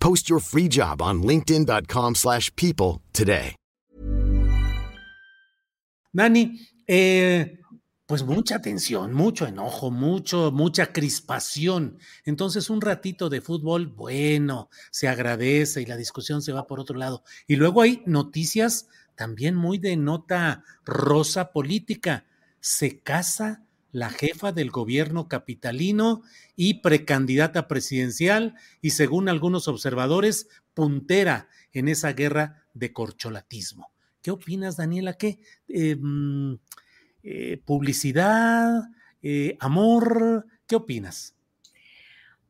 Post your free job on linkedin.com/people slash people today. Dani, eh, pues mucha tensión, mucho enojo, mucho, mucha crispación. Entonces, un ratito de fútbol, bueno, se agradece y la discusión se va por otro lado. Y luego hay noticias también muy de nota rosa política. Se casa la jefa del gobierno capitalino y precandidata presidencial y según algunos observadores, puntera en esa guerra de corcholatismo. ¿Qué opinas, Daniela? ¿Qué? Mm, eh, ¿Publicidad? Eh, ¿Amor? ¿Qué opinas?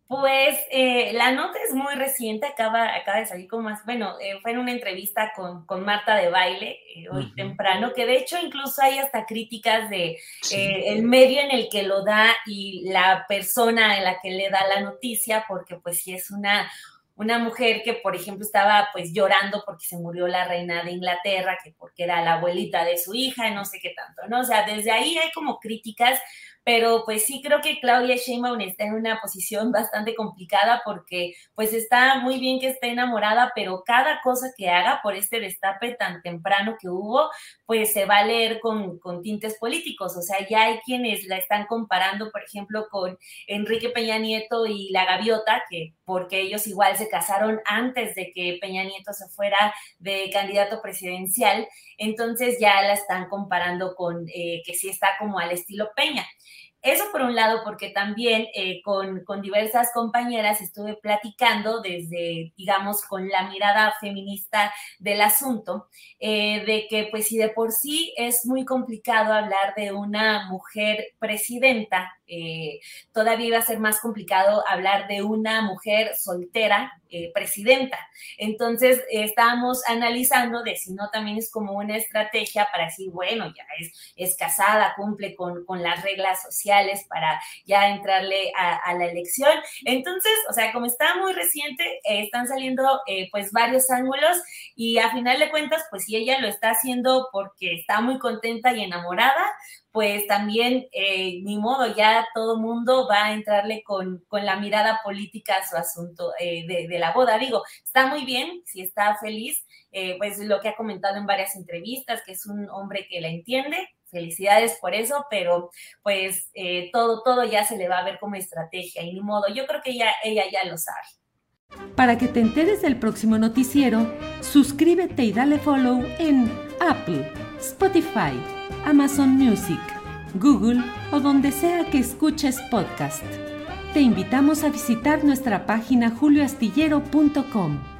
Pues eh, la nota es muy reciente, acaba, acaba de salir como más, bueno, eh, fue en una entrevista con, con Marta de Baile eh, hoy temprano, que de hecho incluso hay hasta críticas de Sí. el medio en el que lo da y la persona en la que le da la noticia, porque pues sí es una, una mujer que, por ejemplo, estaba pues llorando porque se murió la reina de Inglaterra, que porque era la abuelita de su hija, no sé qué tanto, ¿no? O sea, desde ahí hay como críticas, pero pues sí creo que Claudia Sheinbaum está en una posición bastante complicada porque pues está muy bien que esté enamorada, pero cada cosa que haga por este destape tan temprano que hubo, pues se va a leer con, tintes políticos, o sea, ya hay quienes la están comparando, por ejemplo, con Enrique Peña Nieto y la gaviota, que porque ellos igual se casaron antes de que Peña Nieto se fuera de candidato presidencial, entonces ya la están comparando con eh, que sí está como al estilo Peña. Eso por un lado, porque también eh, con, con, diversas compañeras estuve platicando desde, digamos, con la mirada feminista del asunto, eh, de que pues si de por sí es muy complicado hablar de una mujer presidenta, eh, todavía iba a ser más complicado hablar de una mujer soltera presidenta. Entonces, estábamos analizando de si no también es como una estrategia para decir, bueno, ya es, es casada, cumple con, con, las reglas sociales para ya entrarle a, a, la elección. Entonces, o sea, como está muy reciente, eh, están saliendo eh, pues varios ángulos y a final de cuentas, pues si ella lo está haciendo porque está muy contenta y enamorada, pues también eh, ni modo, ya todo mundo va a entrarle con, con la mirada política a su asunto eh, de, de, la boda. Digo, está muy bien, si está feliz, eh, pues lo que ha comentado en varias entrevistas, que es un hombre que la entiende, felicidades por eso, pero pues eh, todo, todo ya se le va a ver como estrategia y ni modo, yo creo que ella, ella ya lo sabe. Para que te enteres del próximo noticiero, suscríbete y dale follow en Apple, Spotify, Amazon Music, Google o donde sea que escuches podcast. Te invitamos a visitar nuestra página julioastillero.com.